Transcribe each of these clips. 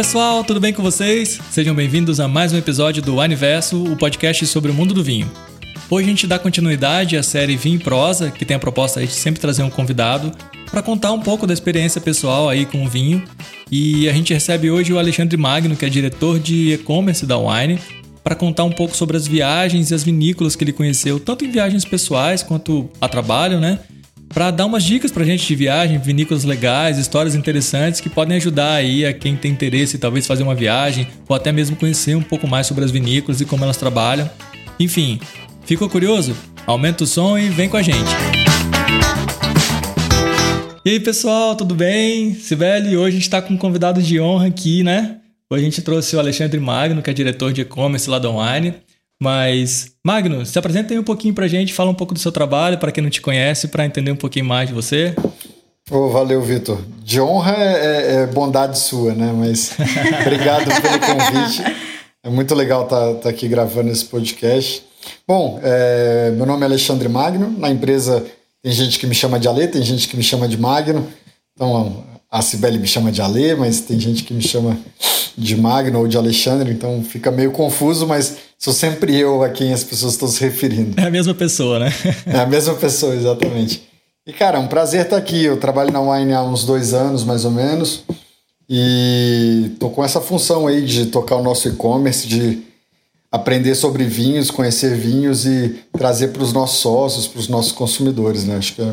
pessoal, tudo bem com vocês? Sejam bem-vindos a mais um episódio do Aniverso, o podcast sobre o mundo do vinho. Hoje a gente dá continuidade à série Vinho e Prosa, que tem a proposta de sempre trazer um convidado para contar um pouco da experiência pessoal aí com o vinho. E a gente recebe hoje o Alexandre Magno, que é diretor de e-commerce da Wine, para contar um pouco sobre as viagens e as vinícolas que ele conheceu, tanto em viagens pessoais quanto a trabalho, né? Para dar umas dicas pra gente de viagem, vinícolas legais, histórias interessantes que podem ajudar aí a quem tem interesse talvez fazer uma viagem ou até mesmo conhecer um pouco mais sobre as vinícolas e como elas trabalham. Enfim, ficou curioso? Aumenta o som e vem com a gente. E aí pessoal, tudo bem? Sibeli, hoje a gente está com um convidado de honra aqui, né? Hoje a gente trouxe o Alexandre Magno, que é diretor de e-commerce lá da Online. Mas, Magno, se apresenta aí um pouquinho pra gente, fala um pouco do seu trabalho, para quem não te conhece, para entender um pouquinho mais de você. Oh, valeu, Vitor. De honra é, é, é, bondade sua, né? Mas obrigado pelo convite. É muito legal estar tá, tá aqui gravando esse podcast. Bom, é, meu nome é Alexandre Magno. Na empresa tem gente que me chama de Ale, tem gente que me chama de Magno. Então, a Cibele me chama de Ale, mas tem gente que me chama de Magno ou de Alexandre, então fica meio confuso, mas sou sempre eu a quem as pessoas estão se referindo. É a mesma pessoa, né? é a mesma pessoa, exatamente. E, cara, é um prazer estar aqui. Eu trabalho na Wine há uns dois anos, mais ou menos, e tô com essa função aí de tocar o nosso e-commerce, de aprender sobre vinhos, conhecer vinhos e trazer para os nossos sócios, para os nossos consumidores, né? Acho que é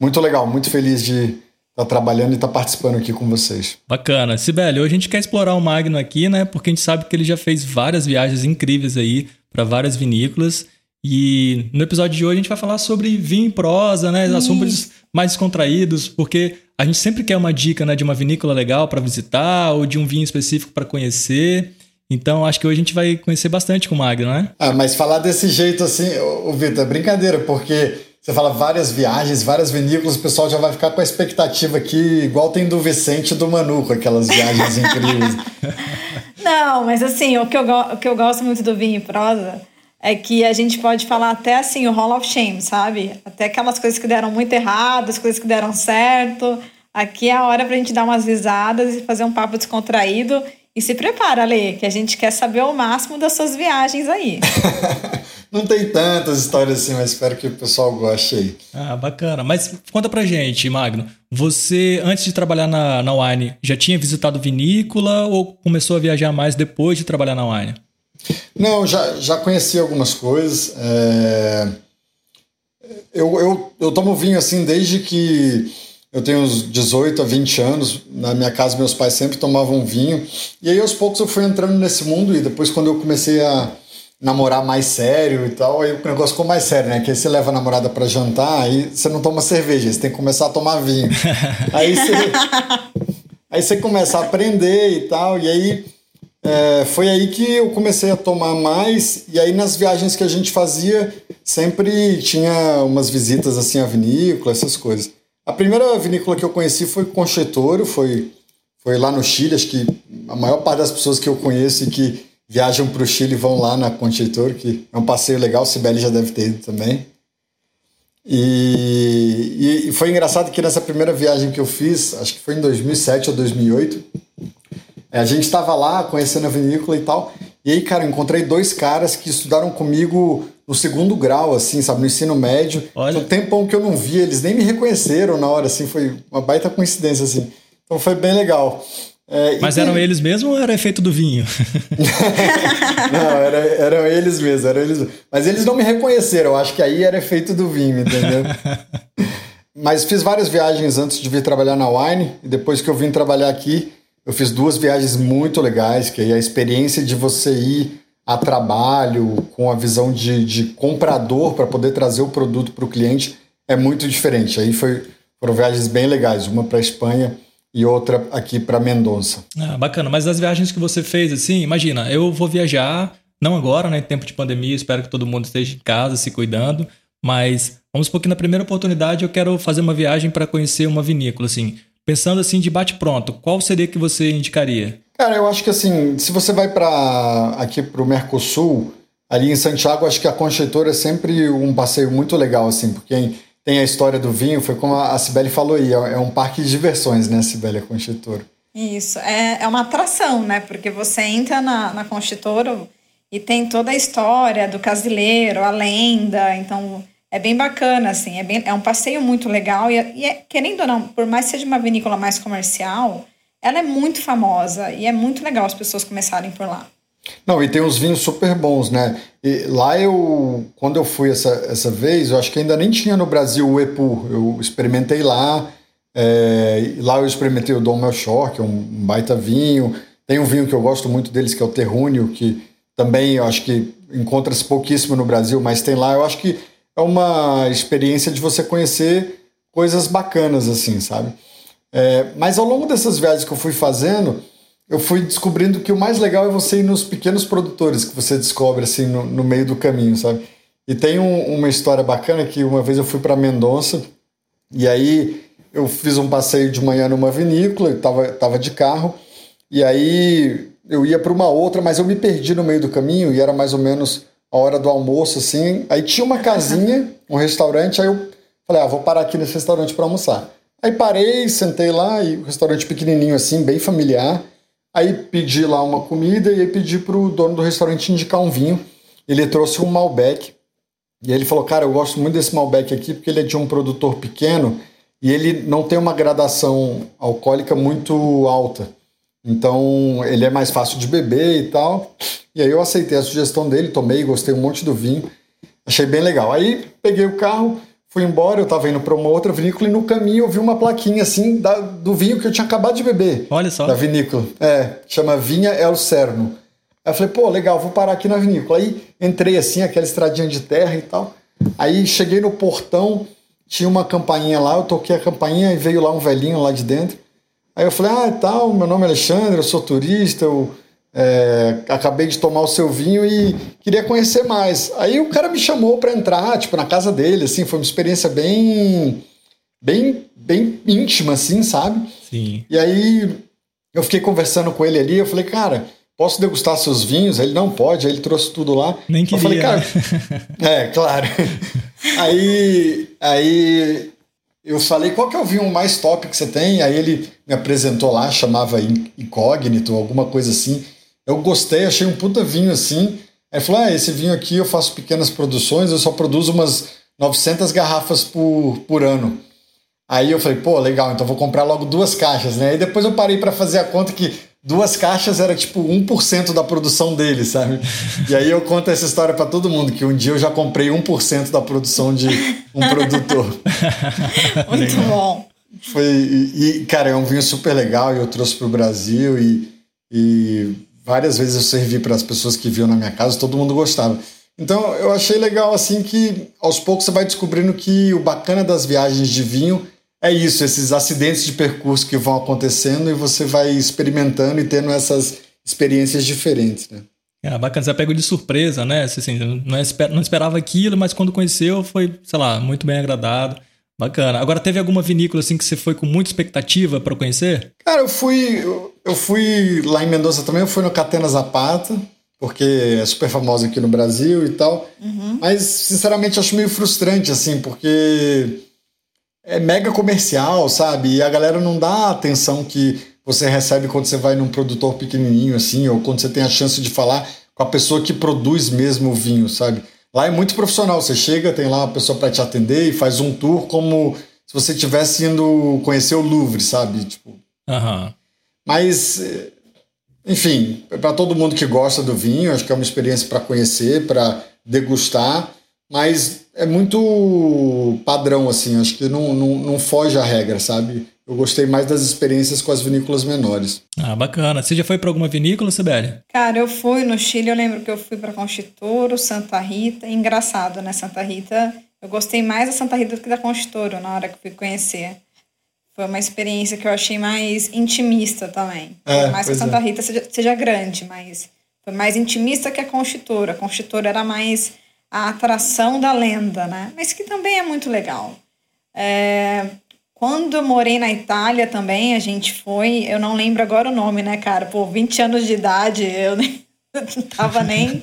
muito legal, muito feliz de tá trabalhando e tá participando aqui com vocês. Bacana. Sibeli, hoje a gente quer explorar o Magno aqui, né? Porque a gente sabe que ele já fez várias viagens incríveis aí para várias vinícolas. E no episódio de hoje a gente vai falar sobre vinho em prosa, né? Assuntos mais descontraídos, porque a gente sempre quer uma dica né, de uma vinícola legal para visitar ou de um vinho específico para conhecer. Então, acho que hoje a gente vai conhecer bastante com o Magno, né? Ah, mas falar desse jeito assim, o Vitor, é brincadeira, porque você fala várias viagens, várias vinícolas, o pessoal já vai ficar com a expectativa aqui, igual tem do Vicente e do Manu, com aquelas viagens incríveis. Não, mas assim, o que, eu, o que eu gosto muito do vinho e prosa é que a gente pode falar até assim, o Hall of Shame, sabe? Até aquelas coisas que deram muito errado, as coisas que deram certo. Aqui é a hora pra gente dar umas risadas e fazer um papo descontraído. E se prepara, Lê, que a gente quer saber o máximo das suas viagens aí. Não tem tantas histórias assim, mas espero que o pessoal goste aí. Ah, bacana. Mas conta pra gente, Magno. Você, antes de trabalhar na, na Wine, já tinha visitado vinícola ou começou a viajar mais depois de trabalhar na Wine? Não, já, já conheci algumas coisas. É... Eu, eu, eu tomo vinho assim desde que eu tenho uns 18 a 20 anos. Na minha casa, meus pais sempre tomavam vinho. E aí, aos poucos, eu fui entrando nesse mundo. E depois, quando eu comecei a namorar mais sério e tal, aí o negócio ficou mais sério, né? Que aí você leva a namorada para jantar, aí você não toma cerveja, você tem que começar a tomar vinho. aí você aí você começa a aprender e tal, e aí é, foi aí que eu comecei a tomar mais, e aí nas viagens que a gente fazia, sempre tinha umas visitas assim à vinícola, essas coisas. A primeira vinícola que eu conheci foi Conchetoro, foi, foi lá no Chile, acho que a maior parte das pessoas que eu conheço e que viajam para o Chile vão lá na Conchitor, que é um passeio legal, Sibeli já deve ter ido também. E, e, foi engraçado que nessa primeira viagem que eu fiz, acho que foi em 2007 ou 2008, a gente estava lá conhecendo a vinícola e tal. E aí, cara, eu encontrei dois caras que estudaram comigo no segundo grau, assim, sabe, no ensino médio. Olha. Um tempão que eu não via, eles nem me reconheceram na hora, assim, foi uma baita coincidência, assim. Então foi bem legal. É, Mas eram eles mesmo ou era efeito do vinho? não, era, eram eles mesmo, eram eles Mas eles não me reconheceram, eu acho que aí era efeito do vinho, entendeu? Mas fiz várias viagens antes de vir trabalhar na Wine, e depois que eu vim trabalhar aqui, eu fiz duas viagens muito legais, que aí a experiência de você ir a trabalho com a visão de, de comprador para poder trazer o produto para o cliente é muito diferente. Aí foi, foram viagens bem legais, uma para a Espanha e outra aqui para Mendonça. Ah, bacana. Mas as viagens que você fez, assim, imagina, eu vou viajar, não agora, né? Em tempo de pandemia, espero que todo mundo esteja em casa, se cuidando. Mas vamos supor que na primeira oportunidade eu quero fazer uma viagem para conhecer uma vinícola, assim. Pensando assim de bate pronto, qual seria que você indicaria? Cara, eu acho que assim, se você vai para aqui para o Mercosul, ali em Santiago, acho que a Concheitora é sempre um passeio muito legal, assim, porque tem a história do vinho, foi como a Cibele falou aí, é, é um parque de diversões, né, Cibele, a Conchetor. Isso, é, é uma atração, né? Porque você entra na, na e tem toda a história do casileiro, a lenda, então é bem bacana, assim, é, bem, é um passeio muito legal e, é, e é, querendo ou não, por mais que seja uma vinícola mais comercial, ela é muito famosa e é muito legal as pessoas começarem por lá. Não, e tem uns vinhos super bons, né? E lá eu, quando eu fui essa, essa vez, eu acho que ainda nem tinha no Brasil o Epu. Eu experimentei lá, é, lá eu experimentei o Dom Melchor, que é um baita vinho. Tem um vinho que eu gosto muito deles, que é o Terrúnio, que também eu acho que encontra-se pouquíssimo no Brasil, mas tem lá. Eu acho que é uma experiência de você conhecer coisas bacanas, assim, sabe? É, mas ao longo dessas viagens que eu fui fazendo, eu fui descobrindo que o mais legal é você ir nos pequenos produtores que você descobre assim no, no meio do caminho, sabe? E tem um, uma história bacana que uma vez eu fui para Mendonça e aí eu fiz um passeio de manhã numa vinícola, eu tava, tava de carro e aí eu ia para uma outra, mas eu me perdi no meio do caminho e era mais ou menos a hora do almoço assim. Aí tinha uma casinha, um restaurante, aí eu falei: "Ah, vou parar aqui nesse restaurante para almoçar". Aí parei, sentei lá e o um restaurante pequenininho assim, bem familiar. Aí pedi lá uma comida e aí pedi pro dono do restaurante indicar um vinho. Ele trouxe um Malbec. E ele falou: Cara, eu gosto muito desse Malbec aqui porque ele é de um produtor pequeno e ele não tem uma gradação alcoólica muito alta. Então ele é mais fácil de beber e tal. E aí eu aceitei a sugestão dele, tomei, gostei um monte do vinho. Achei bem legal. Aí peguei o carro, Fui embora, eu tava indo para uma outra vinícola e no caminho eu vi uma plaquinha assim da, do vinho que eu tinha acabado de beber. Olha só. Da vinícola. É, chama Vinha El Cerno. Aí eu falei, pô, legal, vou parar aqui na vinícola. Aí entrei assim, aquela estradinha de terra e tal. Aí cheguei no portão, tinha uma campainha lá, eu toquei a campainha e veio lá um velhinho lá de dentro. Aí eu falei, ah, tal, meu nome é Alexandre, eu sou turista, eu é, acabei de tomar o seu vinho e queria conhecer mais. Aí o cara me chamou para entrar, tipo, na casa dele, assim, foi uma experiência bem, bem, bem íntima, assim, sabe? Sim. E aí eu fiquei conversando com ele ali, eu falei, cara, posso degustar seus vinhos? Ele não pode, aí ele trouxe tudo lá. Nem queria. Eu falei, cara, é, claro. aí, aí eu falei, qual que é o vinho mais top que você tem? Aí ele me apresentou lá, chamava Incógnito, alguma coisa assim. Eu gostei, achei um puta vinho assim. Aí falou: ah, esse vinho aqui eu faço pequenas produções, eu só produzo umas 900 garrafas por, por ano. Aí eu falei: pô, legal, então vou comprar logo duas caixas, né? Aí depois eu parei para fazer a conta que duas caixas era tipo 1% da produção dele, sabe? E aí eu conto essa história para todo mundo, que um dia eu já comprei 1% da produção de um produtor. Muito bom. Foi, e, cara, é um vinho super legal e eu trouxe para o Brasil e, e várias vezes eu servi para as pessoas que viam na minha casa, todo mundo gostava. Então eu achei legal assim que aos poucos você vai descobrindo que o bacana das viagens de vinho é isso, esses acidentes de percurso que vão acontecendo e você vai experimentando e tendo essas experiências diferentes, né? É, bacana, você pega de surpresa, né? Assim, não esperava aquilo, mas quando conheceu foi, sei lá, muito bem agradado. Bacana. Agora, teve alguma vinícola assim que você foi com muita expectativa para conhecer? Cara, eu fui, eu fui lá em Mendoza também, eu fui no Catena Zapata, porque é super famoso aqui no Brasil e tal. Uhum. Mas, sinceramente, acho meio frustrante, assim, porque é mega comercial, sabe? E a galera não dá a atenção que você recebe quando você vai num produtor pequenininho, assim, ou quando você tem a chance de falar com a pessoa que produz mesmo o vinho, sabe? Lá é muito profissional. Você chega, tem lá uma pessoa para te atender e faz um tour como se você estivesse indo conhecer o Louvre, sabe? Tipo. Uhum. Mas, enfim, para todo mundo que gosta do vinho, acho que é uma experiência para conhecer, para degustar, mas é muito padrão, assim. Acho que não, não, não foge à regra, sabe? Eu gostei mais das experiências com as vinícolas menores. Ah, bacana. Você já foi para alguma vinícola, Sibeli? Cara, eu fui no Chile, eu lembro que eu fui para Conchitoro, Santa Rita. Engraçado, né? Santa Rita, eu gostei mais da Santa Rita do que da Conchitoro na hora que fui conhecer. Foi uma experiência que eu achei mais intimista também. É, mais que a Santa é. Rita seja, seja grande, mas foi mais intimista que a Conchitoro. A Conchitoro era mais a atração da lenda, né? Mas que também é muito legal. É, quando eu morei na Itália também, a gente foi, eu não lembro agora o nome, né, cara? Por 20 anos de idade, eu nem não tava nem.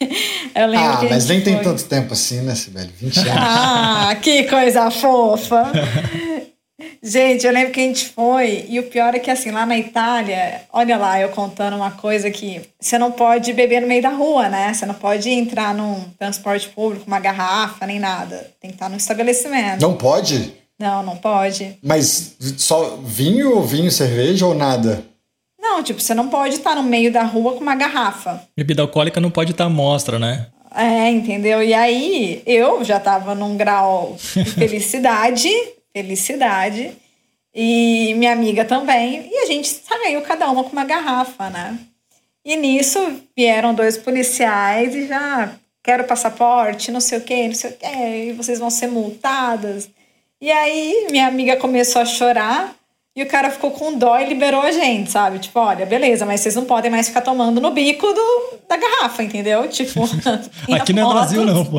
eu lembro ah, mas nem foi. tem tanto tempo assim, né, Sibeli? 20 anos. ah, que coisa fofa! Gente, eu lembro que a gente foi, e o pior é que assim, lá na Itália, olha lá, eu contando uma coisa que você não pode beber no meio da rua, né? Você não pode entrar num transporte público, uma garrafa, nem nada. Tem que estar no estabelecimento. Não pode? Não, não pode. Mas só vinho ou vinho, cerveja ou nada? Não, tipo, você não pode estar no meio da rua com uma garrafa. Bebida alcoólica não pode estar à mostra, né? É, entendeu? E aí eu já tava num grau de felicidade, felicidade, e minha amiga também, e a gente saiu cada uma com uma garrafa, né? E nisso vieram dois policiais e já quero passaporte, não sei o que, não sei o que, e vocês vão ser multadas. E aí minha amiga começou a chorar e o cara ficou com dó e liberou a gente, sabe? Tipo, olha, beleza, mas vocês não podem mais ficar tomando no bico do, da garrafa, entendeu? Tipo, aqui não é Brasil, não, pô.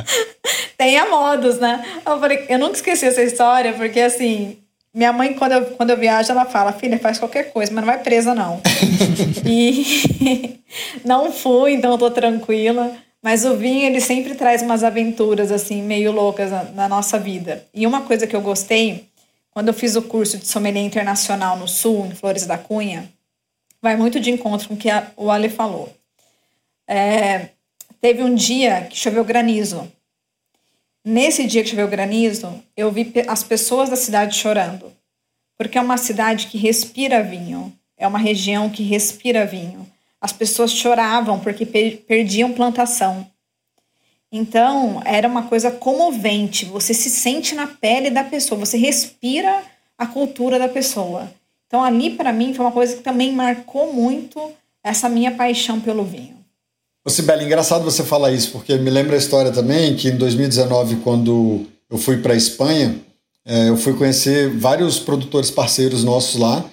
tenha modos, né? Eu falei, eu nunca esqueci essa história, porque assim, minha mãe, quando eu, quando eu viajo, ela fala, filha, faz qualquer coisa, mas não vai presa, não. e não fui, então eu tô tranquila. Mas o vinho, ele sempre traz umas aventuras, assim, meio loucas na, na nossa vida. E uma coisa que eu gostei quando eu fiz o curso de sommelier internacional no Sul, em Flores da Cunha, vai muito de encontro com o que a, o Ale falou. É, teve um dia que choveu granizo. Nesse dia que choveu granizo, eu vi as pessoas da cidade chorando, porque é uma cidade que respira vinho, é uma região que respira vinho. As pessoas choravam porque perdiam plantação. Então, era uma coisa comovente. Você se sente na pele da pessoa, você respira a cultura da pessoa. Então, ali para mim foi uma coisa que também marcou muito essa minha paixão pelo vinho. Ô, Sibeli, engraçado você falar isso, porque me lembra a história também que em 2019, quando eu fui para a Espanha, é, eu fui conhecer vários produtores parceiros nossos lá,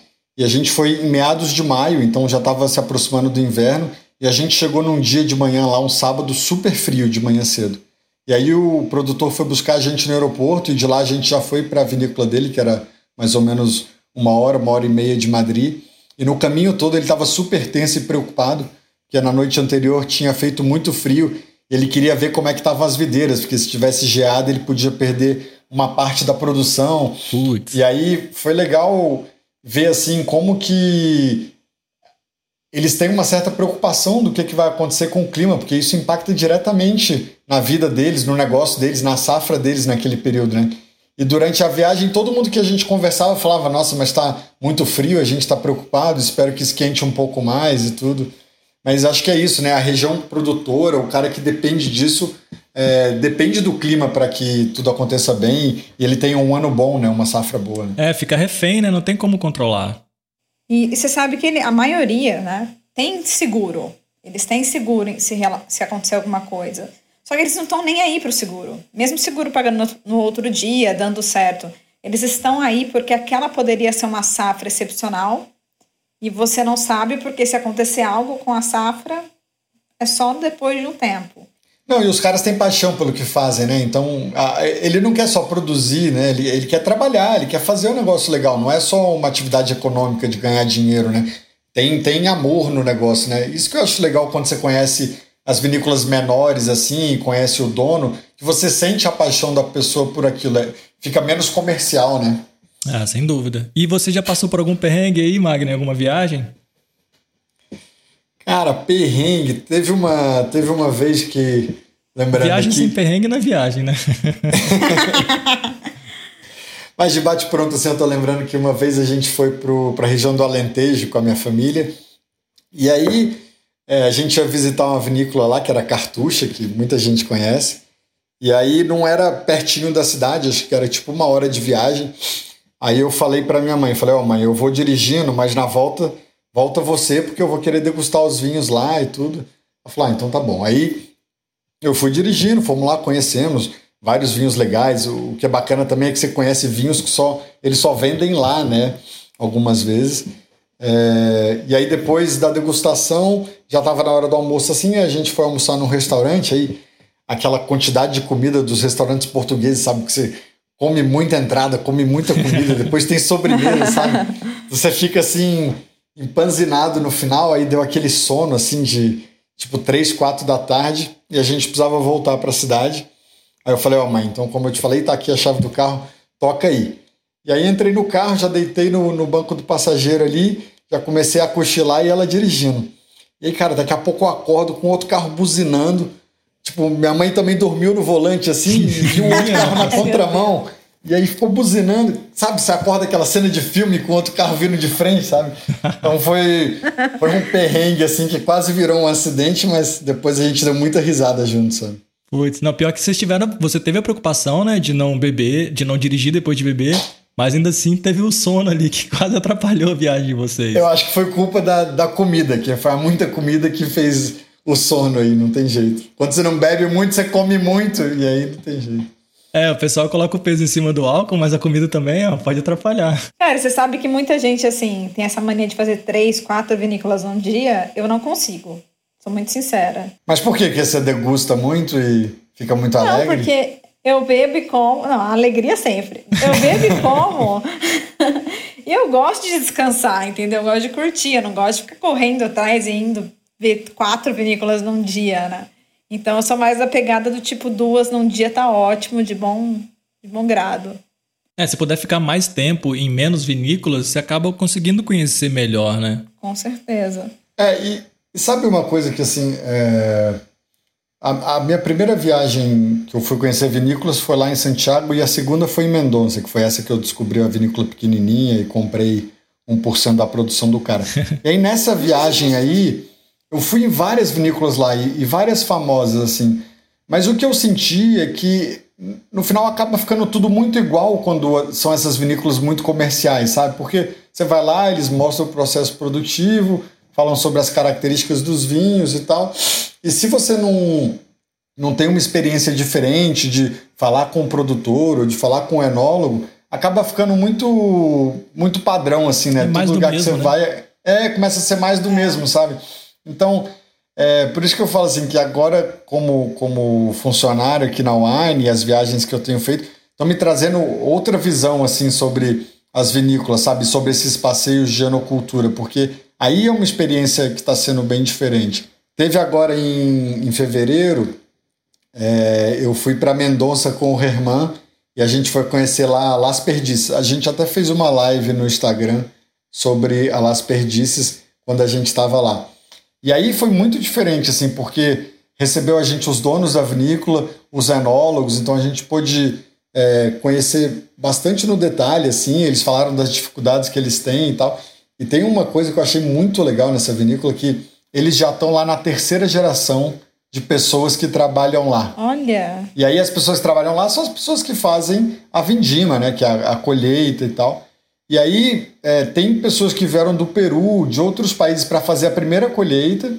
e a gente foi em meados de maio, então já estava se aproximando do inverno, e a gente chegou num dia de manhã lá, um sábado super frio de manhã cedo. E aí o produtor foi buscar a gente no aeroporto e de lá a gente já foi para a vinícola dele, que era mais ou menos uma hora, uma hora e meia de Madrid. E no caminho todo ele estava super tenso e preocupado, porque na noite anterior tinha feito muito frio. Ele queria ver como é que estavam as videiras, porque se tivesse geado ele podia perder uma parte da produção. Putz. E aí foi legal ver assim como que eles têm uma certa preocupação do que, que vai acontecer com o clima, porque isso impacta diretamente na vida deles, no negócio deles, na safra deles naquele período, né? E durante a viagem, todo mundo que a gente conversava falava: Nossa, mas está muito frio, a gente está preocupado, espero que esquente um pouco mais e tudo. Mas acho que é isso, né? A região produtora, o cara que depende disso, é, depende do clima para que tudo aconteça bem e ele tenha um ano bom, né? Uma safra boa. Né? É, fica refém, né? Não tem como controlar. E, e você sabe que ele, a maioria, né, tem seguro. Eles têm seguro se, se acontecer alguma coisa. Só que eles não estão nem aí para o seguro. Mesmo seguro pagando no, no outro dia, dando certo. Eles estão aí porque aquela poderia ser uma safra excepcional e você não sabe porque se acontecer algo com a safra é só depois de um tempo. Não, e os caras têm paixão pelo que fazem, né? Então, a, ele não quer só produzir, né? Ele, ele quer trabalhar, ele quer fazer um negócio legal. Não é só uma atividade econômica de ganhar dinheiro, né? Tem, tem amor no negócio, né? Isso que eu acho legal quando você conhece as vinícolas menores, assim, conhece o dono, que você sente a paixão da pessoa por aquilo. É, fica menos comercial, né? Ah, sem dúvida. E você já passou por algum perrengue aí, Magna, em alguma viagem? Cara, perrengue. Teve uma, teve uma vez que. Lembrando viagem que... sem perrengue não é viagem, né? Mas de bate pronto, assim, eu tô lembrando que uma vez a gente foi para a região do Alentejo com a minha família. E aí é, a gente ia visitar uma vinícola lá, que era Cartucha, que muita gente conhece. E aí não era pertinho da cidade, acho que era tipo uma hora de viagem. Aí eu falei para minha mãe, falei, ó oh, mãe, eu vou dirigindo, mas na volta volta você, porque eu vou querer degustar os vinhos lá e tudo. Ela falou, ah, então tá bom. Aí eu fui dirigindo, fomos lá, conhecemos vários vinhos legais. O que é bacana também é que você conhece vinhos que só eles só vendem lá, né? Algumas vezes. É, e aí depois da degustação, já estava na hora do almoço assim, a gente foi almoçar num restaurante aí, aquela quantidade de comida dos restaurantes portugueses, sabe que você come muita entrada, come muita comida, depois tem sobremesa, sabe? Você fica assim, empanzinado no final, aí deu aquele sono assim de tipo 3, 4 da tarde e a gente precisava voltar para a cidade. Aí eu falei, ó oh, mãe, então como eu te falei, tá aqui a chave do carro, toca aí. E aí entrei no carro, já deitei no, no banco do passageiro ali, já comecei a cochilar e ela dirigindo. E aí, cara, daqui a pouco eu acordo com outro carro buzinando. Tipo, minha mãe também dormiu no volante assim, e um outro carro na contramão. E aí ficou buzinando, sabe? Você acorda aquela cena de filme com outro carro vindo de frente, sabe? Então foi, foi um perrengue, assim, que quase virou um acidente, mas depois a gente deu muita risada junto, sabe? Putz, não, pior que vocês tiveram. Você teve a preocupação, né, de não beber, de não dirigir depois de beber. Mas ainda assim teve o sono ali que quase atrapalhou a viagem de vocês. Eu acho que foi culpa da, da comida, que foi muita comida que fez o sono aí, não tem jeito. Quando você não bebe muito, você come muito, e aí não tem jeito. É, o pessoal coloca o peso em cima do álcool, mas a comida também ó, pode atrapalhar. Cara, você sabe que muita gente, assim, tem essa mania de fazer três, quatro vinícolas num dia. Eu não consigo. Sou muito sincera. Mas por que? Que você degusta muito e fica muito não, alegre? Não, porque eu bebo e como. Não, alegria sempre. Eu bebo e como. e eu gosto de descansar, entendeu? Eu gosto de curtir. Eu não gosto de ficar correndo atrás e indo ver quatro vinícolas num dia, né? Então eu sou mais a pegada do tipo duas num dia tá ótimo, de bom, de bom grado. É, se puder ficar mais tempo em menos vinícolas, você acaba conseguindo conhecer melhor, né? Com certeza. É, e, e sabe uma coisa que assim. É a, a, minha primeira viagem que eu fui conhecer vinícolas foi lá em Santiago e a segunda foi em Mendonça, que foi essa que eu descobri a vinícola pequenininha e comprei 1% da produção do cara. e aí nessa viagem aí, eu fui em várias vinícolas lá e, e várias famosas assim. Mas o que eu senti é que no final acaba ficando tudo muito igual quando são essas vinícolas muito comerciais, sabe? Porque você vai lá, eles mostram o processo produtivo, falam sobre as características dos vinhos e tal. E se você não, não tem uma experiência diferente de falar com o produtor ou de falar com o enólogo, acaba ficando muito muito padrão, assim, né? É Todo lugar mesmo, que você né? vai. É, começa a ser mais do mesmo, sabe? Então, é, por isso que eu falo assim, que agora, como, como funcionário aqui na Wine as viagens que eu tenho feito, estão me trazendo outra visão, assim, sobre as vinícolas, sabe? Sobre esses passeios de genocultura, porque aí é uma experiência que está sendo bem diferente. Teve agora em, em fevereiro, é, eu fui para Mendonça com o Herman e a gente foi conhecer lá Las Perdices. A gente até fez uma live no Instagram sobre a Las Perdices quando a gente estava lá. E aí foi muito diferente, assim, porque recebeu a gente os donos da vinícola, os enólogos, então a gente pôde é, conhecer bastante no detalhe, assim, eles falaram das dificuldades que eles têm e tal. E tem uma coisa que eu achei muito legal nessa vinícola que eles já estão lá na terceira geração de pessoas que trabalham lá. Olha. E aí as pessoas que trabalham lá são as pessoas que fazem a vindima, né? Que é a, a colheita e tal. E aí é, tem pessoas que vieram do Peru, de outros países, para fazer a primeira colheita.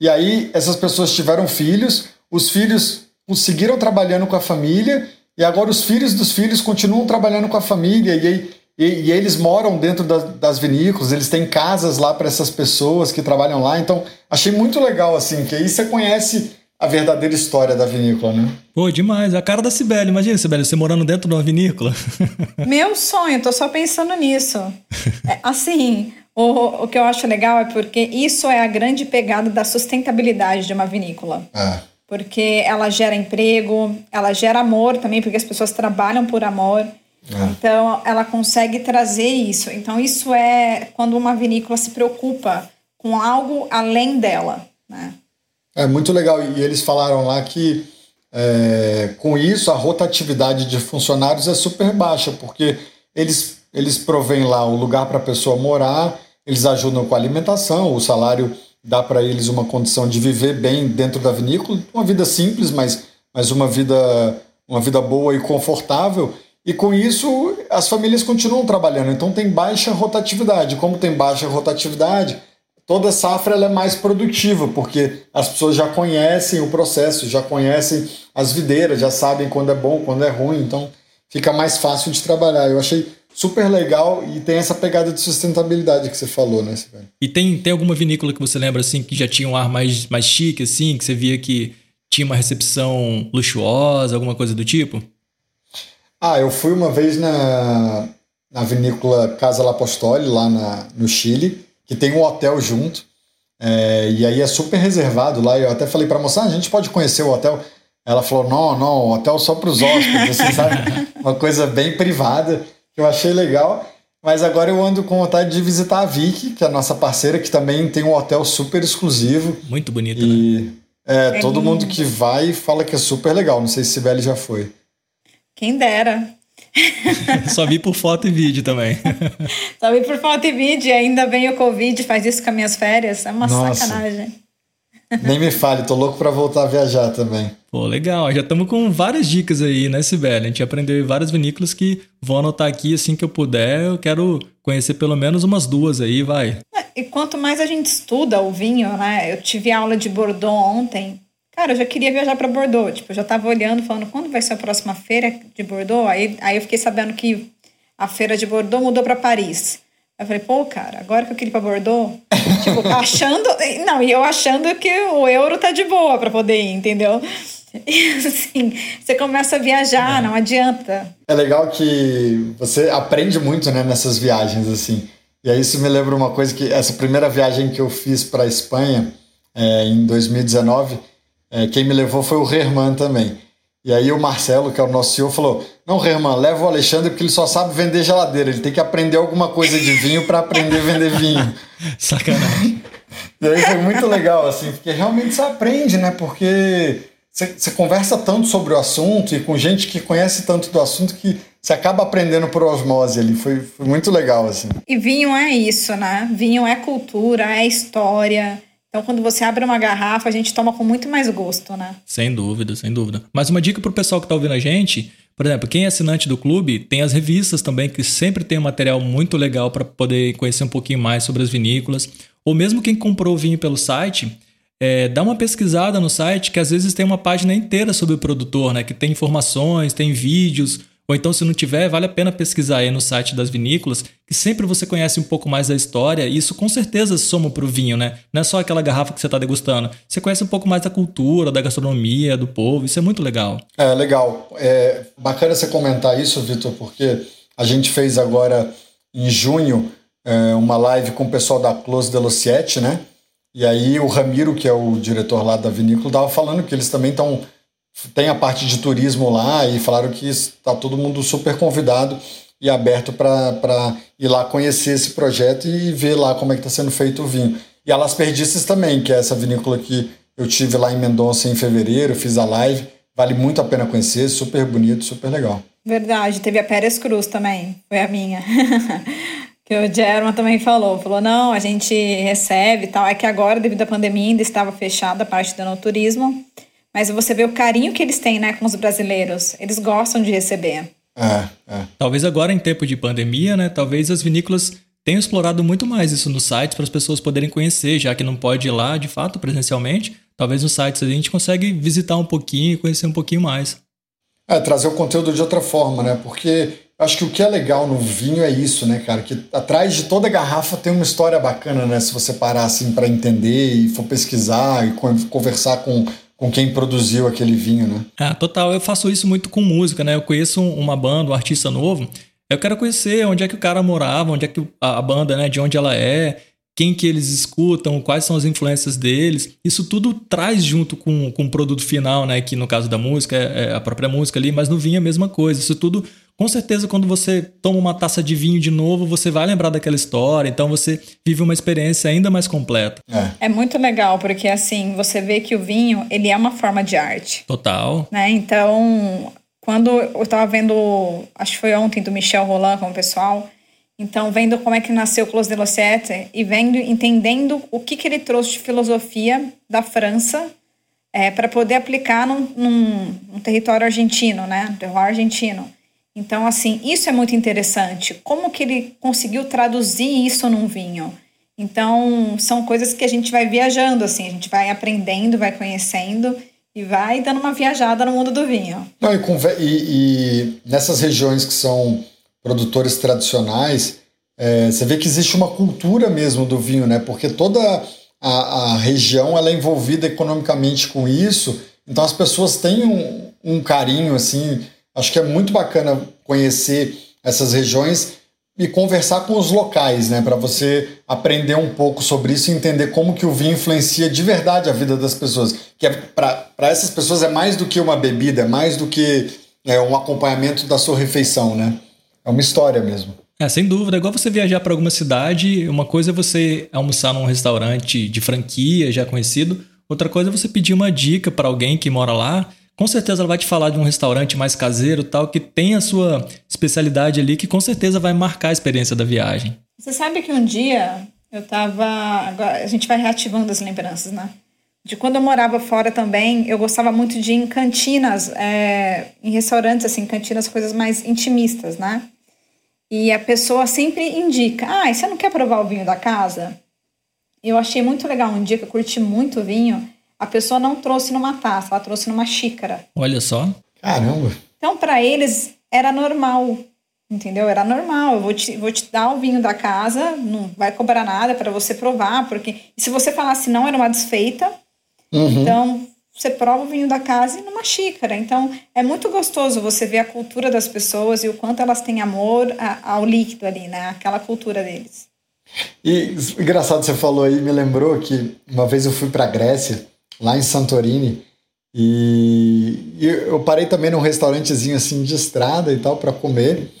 E aí essas pessoas tiveram filhos, os filhos seguiram trabalhando com a família, e agora os filhos dos filhos continuam trabalhando com a família. E aí e, e eles moram dentro da, das vinícolas, eles têm casas lá para essas pessoas que trabalham lá. Então, achei muito legal, assim, que aí você conhece a verdadeira história da vinícola, né? Pô, demais. A cara da Sibeli. Imagina, Sibeli, você morando dentro de uma vinícola. Meu sonho, tô só pensando nisso. É, assim, o, o que eu acho legal é porque isso é a grande pegada da sustentabilidade de uma vinícola. É. Porque ela gera emprego, ela gera amor também, porque as pessoas trabalham por amor. É. Então, ela consegue trazer isso. Então, isso é quando uma vinícola se preocupa com algo além dela, né? É muito legal. E eles falaram lá que é, com isso a rotatividade de funcionários é super baixa, porque eles, eles provêm lá o lugar para a pessoa morar, eles ajudam com a alimentação, o salário dá para eles uma condição de viver bem dentro da vinícola, uma vida simples, mas, mas uma vida uma vida boa e confortável. E com isso, as famílias continuam trabalhando. Então tem baixa rotatividade. Como tem baixa rotatividade, toda safra ela é mais produtiva, porque as pessoas já conhecem o processo, já conhecem as videiras, já sabem quando é bom, quando é ruim. Então fica mais fácil de trabalhar. Eu achei super legal e tem essa pegada de sustentabilidade que você falou, né, Sibeli? E tem, tem alguma vinícola que você lembra assim que já tinha um ar mais, mais chique, assim, que você via que tinha uma recepção luxuosa, alguma coisa do tipo? Ah, eu fui uma vez na, na vinícola Casa Lapostoli, lá na, no Chile, que tem um hotel junto. É, e aí é super reservado lá. Eu até falei para a moça, ah, a gente pode conhecer o hotel. Ela falou, não, não, hotel só para os hóspedes, assim, sabe? Uma coisa bem privada. que eu achei legal. Mas agora eu ando com vontade de visitar a Vicky, que é a nossa parceira, que também tem um hotel super exclusivo. Muito bonito, e, né? É, é todo lindo. mundo que vai fala que é super legal. Não sei se Sibeli já foi. Quem dera. Só vi por foto e vídeo também. Só vi por foto e vídeo e ainda vem o Covid, faz isso com as minhas férias. É uma Nossa. sacanagem. Nem me fale, tô louco para voltar a viajar também. Pô, legal. Já estamos com várias dicas aí, né, Sibeli? A gente aprendeu várias vinícolas que vou anotar aqui assim que eu puder. Eu quero conhecer pelo menos umas duas aí, vai. E quanto mais a gente estuda o vinho, né? Eu tive aula de Bordeaux ontem. Cara, eu já queria viajar para Bordeaux. Tipo, eu já tava olhando, falando quando vai ser a próxima feira de Bordeaux. Aí, aí eu fiquei sabendo que a feira de Bordeaux mudou para Paris. Eu falei, pô, cara, agora que eu queria ir pra Bordeaux, tipo, achando. Não, e eu achando que o euro tá de boa para poder ir, entendeu? E assim, você começa a viajar, é. não adianta. É legal que você aprende muito, né, nessas viagens, assim. E aí isso me lembra uma coisa que essa primeira viagem que eu fiz para Espanha é, em 2019, é, quem me levou foi o Herman também. E aí o Marcelo, que é o nosso CEO, falou: Não, Herman, leva o Alexandre porque ele só sabe vender geladeira. Ele tem que aprender alguma coisa de vinho para aprender a vender vinho. Sacanagem. E aí foi muito legal, assim, porque realmente você aprende, né? Porque você, conversa tanto sobre o assunto e com gente que conhece tanto do assunto que você acaba aprendendo por osmose ali. Foi, foi muito legal, assim. E vinho é isso, né? Vinho é cultura, é história então, quando você abre uma garrafa, a gente toma com muito mais gosto, né? Sem dúvida, sem dúvida. Mas uma dica pro pessoal que tá ouvindo a gente, por exemplo, quem é assinante do clube, tem as revistas também, que sempre tem um material muito legal para poder conhecer um pouquinho mais sobre as vinícolas. Ou mesmo quem comprou o vinho pelo site, é, dá uma pesquisada no site, que às vezes tem uma página inteira sobre o produtor, né? Que tem informações, tem vídeos, ou então, se não tiver, vale a pena pesquisar aí no site das vinícolas, que sempre você conhece um pouco mais da história, e isso com certeza soma para o vinho, né? Não é só aquela garrafa que você está degustando. Você conhece um pouco mais da cultura, da gastronomia, do povo, isso é muito legal. É, legal. É bacana você comentar isso, Vitor, porque a gente fez agora, em junho, é, uma live com o pessoal da Close de Lociete, né? E aí o Ramiro, que é o diretor lá da vinícola, estava falando que eles também estão tem a parte de turismo lá e falaram que está todo mundo super convidado e aberto para ir lá conhecer esse projeto e ver lá como é que está sendo feito o vinho. E a Las Perdices também, que é essa vinícola que eu tive lá em Mendonça em fevereiro, fiz a live, vale muito a pena conhecer, super bonito, super legal. Verdade, teve a Pérez Cruz também, foi a minha. que o German também falou, falou, não, a gente recebe e tal, é que agora, devido à pandemia, ainda estava fechada a parte do no turismo, mas você vê o carinho que eles têm né, com os brasileiros. Eles gostam de receber. É, é. Talvez agora, em tempo de pandemia, né? Talvez as vinícolas tenham explorado muito mais isso nos sites para as pessoas poderem conhecer, já que não pode ir lá de fato presencialmente. Talvez nos sites a gente consegue visitar um pouquinho, conhecer um pouquinho mais. É, trazer o conteúdo de outra forma, né? Porque acho que o que é legal no vinho é isso, né, cara? Que atrás de toda garrafa tem uma história bacana, né? Se você parar assim para entender e for pesquisar e conversar com com quem produziu aquele vinho, né? Ah, total. Eu faço isso muito com música, né? Eu conheço uma banda, um artista novo. Eu quero conhecer onde é que o cara morava, onde é que a banda, né? De onde ela é, quem que eles escutam, quais são as influências deles. Isso tudo traz junto com, com o produto final, né? Que no caso da música é, é a própria música ali, mas no vinho é a mesma coisa. Isso tudo com certeza quando você toma uma taça de vinho de novo, você vai lembrar daquela história, então você vive uma experiência ainda mais completa. É, é muito legal, porque assim, você vê que o vinho, ele é uma forma de arte. Total. Né? Então, quando eu estava vendo, acho que foi ontem, do Michel Roland com o pessoal, então vendo como é que nasceu o Clos de Losette e vendo, entendendo o que, que ele trouxe de filosofia da França é, para poder aplicar num, num, num território argentino, né? terroir argentino. Então, assim, isso é muito interessante. Como que ele conseguiu traduzir isso num vinho? Então, são coisas que a gente vai viajando, assim, a gente vai aprendendo, vai conhecendo e vai dando uma viajada no mundo do vinho. Não, e, e, e nessas regiões que são produtores tradicionais, é, você vê que existe uma cultura mesmo do vinho, né? Porque toda a, a região ela é envolvida economicamente com isso, então as pessoas têm um, um carinho, assim, Acho que é muito bacana conhecer essas regiões e conversar com os locais, né, para você aprender um pouco sobre isso e entender como que o vinho influencia de verdade a vida das pessoas. Que é, para essas pessoas é mais do que uma bebida, é mais do que é, um acompanhamento da sua refeição, né? É uma história mesmo. É, sem dúvida. É igual você viajar para alguma cidade, uma coisa é você almoçar num restaurante de franquia já conhecido, outra coisa é você pedir uma dica para alguém que mora lá. Com certeza ela vai te falar de um restaurante mais caseiro, tal, que tem a sua especialidade ali, que com certeza vai marcar a experiência da viagem. Você sabe que um dia eu tava. Agora a gente vai reativando as lembranças, né? De quando eu morava fora também, eu gostava muito de ir em cantinas, é, em restaurantes, assim, cantinas, coisas mais intimistas, né? E a pessoa sempre indica: ah, você não quer provar o vinho da casa? Eu achei muito legal um dia que eu curti muito o vinho. A pessoa não trouxe numa taça, ela trouxe numa xícara. Olha só. Caramba. Então, para eles, era normal. Entendeu? Era normal. Eu vou te, vou te dar o vinho da casa, não vai cobrar nada para você provar, porque se você falasse não, era uma desfeita. Uhum. Então, você prova o vinho da casa numa xícara. Então, é muito gostoso você ver a cultura das pessoas e o quanto elas têm amor ao líquido ali, né? Aquela cultura deles. E engraçado você falou aí, me lembrou que uma vez eu fui para Grécia, lá em Santorini, e, eu parei também num restaurantezinho assim de estrada e tal para comer.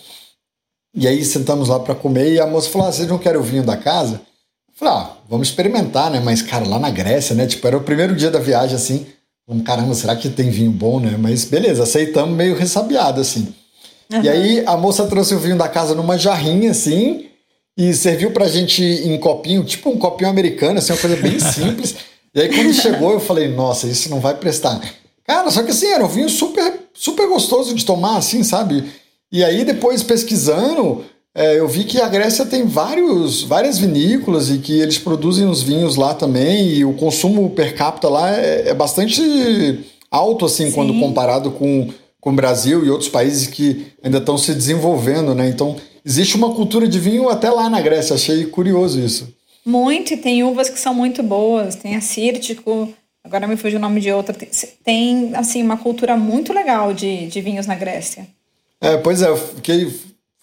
E aí sentamos lá para comer e a moça falou: ah, "Vocês não querem o vinho da casa?" Eu falei: "Ah, vamos experimentar, né? Mas cara, lá na Grécia, né? Tipo, era o primeiro dia da viagem assim. Falei, caramba, será que tem vinho bom, né? Mas beleza, aceitamos meio ressabiado, assim. Uhum. E aí a moça trouxe o vinho da casa numa jarrinha, assim, e serviu pra gente em copinho, tipo um copinho americano, assim, uma coisa bem simples. e aí quando chegou, eu falei, nossa, isso não vai prestar. Cara, só que assim, era um vinho super, super gostoso de tomar, assim, sabe? E aí depois pesquisando, é, eu vi que a Grécia tem vários, várias vinícolas e que eles produzem os vinhos lá também e o consumo per capita lá é, é bastante alto assim Sim. quando comparado com, com o Brasil e outros países que ainda estão se desenvolvendo, né? Então existe uma cultura de vinho até lá na Grécia. Achei curioso isso. Muito, e tem uvas que são muito boas. Tem a Círtico, agora me fugiu o nome de outra. Tem, assim uma cultura muito legal de, de vinhos na Grécia. É, pois é, eu fiquei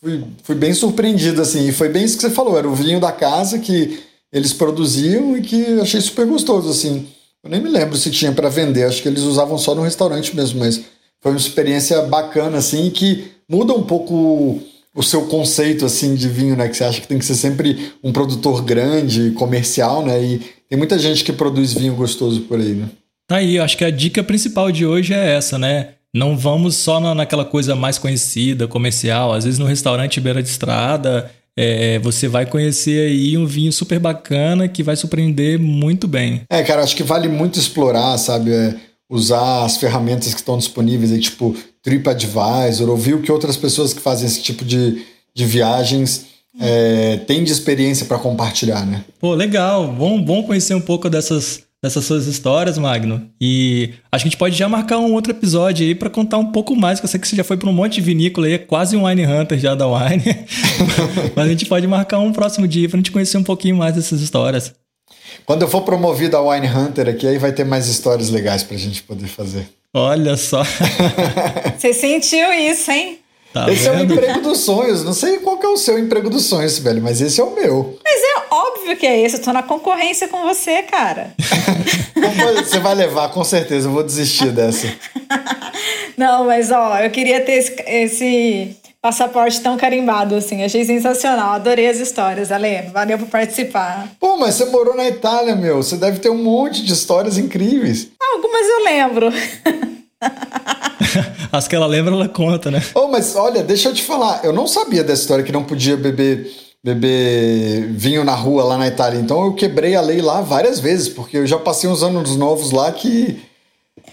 fui, fui bem surpreendido, assim. E foi bem isso que você falou, era o vinho da casa que eles produziam e que achei super gostoso, assim. Eu nem me lembro se tinha para vender, acho que eles usavam só no restaurante mesmo, mas foi uma experiência bacana, assim, que muda um pouco o seu conceito, assim, de vinho, né? Que você acha que tem que ser sempre um produtor grande, comercial, né? E tem muita gente que produz vinho gostoso por aí, né? Tá aí, acho que a dica principal de hoje é essa, né? Não vamos só na, naquela coisa mais conhecida, comercial. Às vezes no restaurante beira de estrada, é, você vai conhecer aí um vinho super bacana que vai surpreender muito bem. É, cara, acho que vale muito explorar, sabe? É, usar as ferramentas que estão disponíveis aí, tipo TripAdvisor, ouvir o que outras pessoas que fazem esse tipo de, de viagens é, têm de experiência para compartilhar, né? Pô, legal. Bom, bom conhecer um pouco dessas dessas suas histórias, Magno. E acho que a gente pode já marcar um outro episódio aí para contar um pouco mais, que eu sei que você já foi para um monte de vinícola aí, é quase um Wine Hunter já da Wine. Mas a gente pode marcar um próximo dia para a gente conhecer um pouquinho mais dessas histórias. Quando eu for promovido a Wine Hunter aqui, aí vai ter mais histórias legais para a gente poder fazer. Olha só. Você sentiu isso, hein? Tá esse vendo? é o emprego dos sonhos. Não sei qual que é o seu emprego dos sonhos, velho, mas esse é o meu. Mas óbvio que é esse. Eu tô na concorrência com você, cara. você vai levar, com certeza. Eu vou desistir dessa. Não, mas ó, eu queria ter esse, esse passaporte tão carimbado, assim. Achei sensacional. Adorei as histórias, Ale. Valeu por participar. Pô, mas você morou na Itália, meu. Você deve ter um monte de histórias incríveis. Algumas eu lembro. As que ela lembra, ela conta, né? Oh, mas olha, deixa eu te falar. Eu não sabia dessa história que não podia beber, beber vinho na rua lá na Itália. Então eu quebrei a lei lá várias vezes, porque eu já passei uns anos novos lá que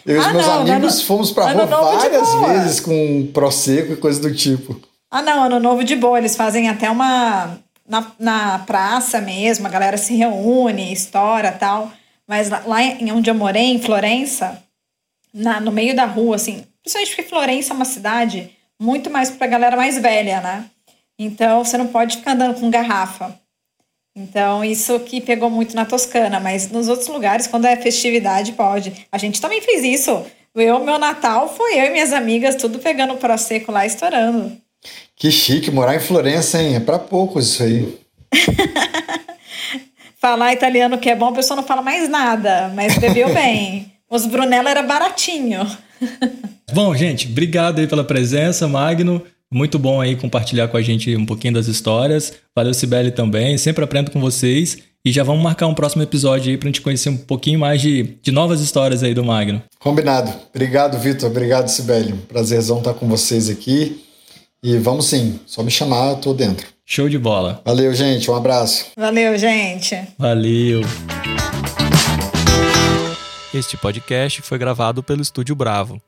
eu e ah, meus não, amigos ano, fomos pra rua várias vezes com prosecco e coisa do tipo. Ah, não, ano novo de boa. Eles fazem até uma. Na, na praça mesmo, a galera se reúne, estoura tal. Mas lá, lá em onde eu morei, em Florença, na, no meio da rua, assim, principalmente porque Florença é uma cidade muito mais para galera mais velha, né? Então você não pode ficar andando com garrafa. Então, isso que pegou muito na Toscana, mas nos outros lugares, quando é festividade, pode. A gente também fez isso. Eu, meu Natal, foi eu e minhas amigas, tudo pegando o Prosecco lá, estourando. Que chique, morar em Florença, hein? É pra poucos isso aí. Falar italiano que é bom, a pessoa não fala mais nada, mas bebeu bem. Os Brunello era baratinho. Bom, gente, obrigado aí pela presença, Magno. Muito bom aí compartilhar com a gente um pouquinho das histórias. Valeu, Sibeli, também. Sempre aprendo com vocês. E já vamos marcar um próximo episódio aí pra gente conhecer um pouquinho mais de, de novas histórias aí do Magno. Combinado. Obrigado, Vitor. Obrigado, Sibeli. Prazerzão estar com vocês aqui. E vamos sim, só me chamar, eu tô dentro. Show de bola. Valeu, gente. Um abraço. Valeu, gente. Valeu. Este podcast foi gravado pelo Estúdio Bravo.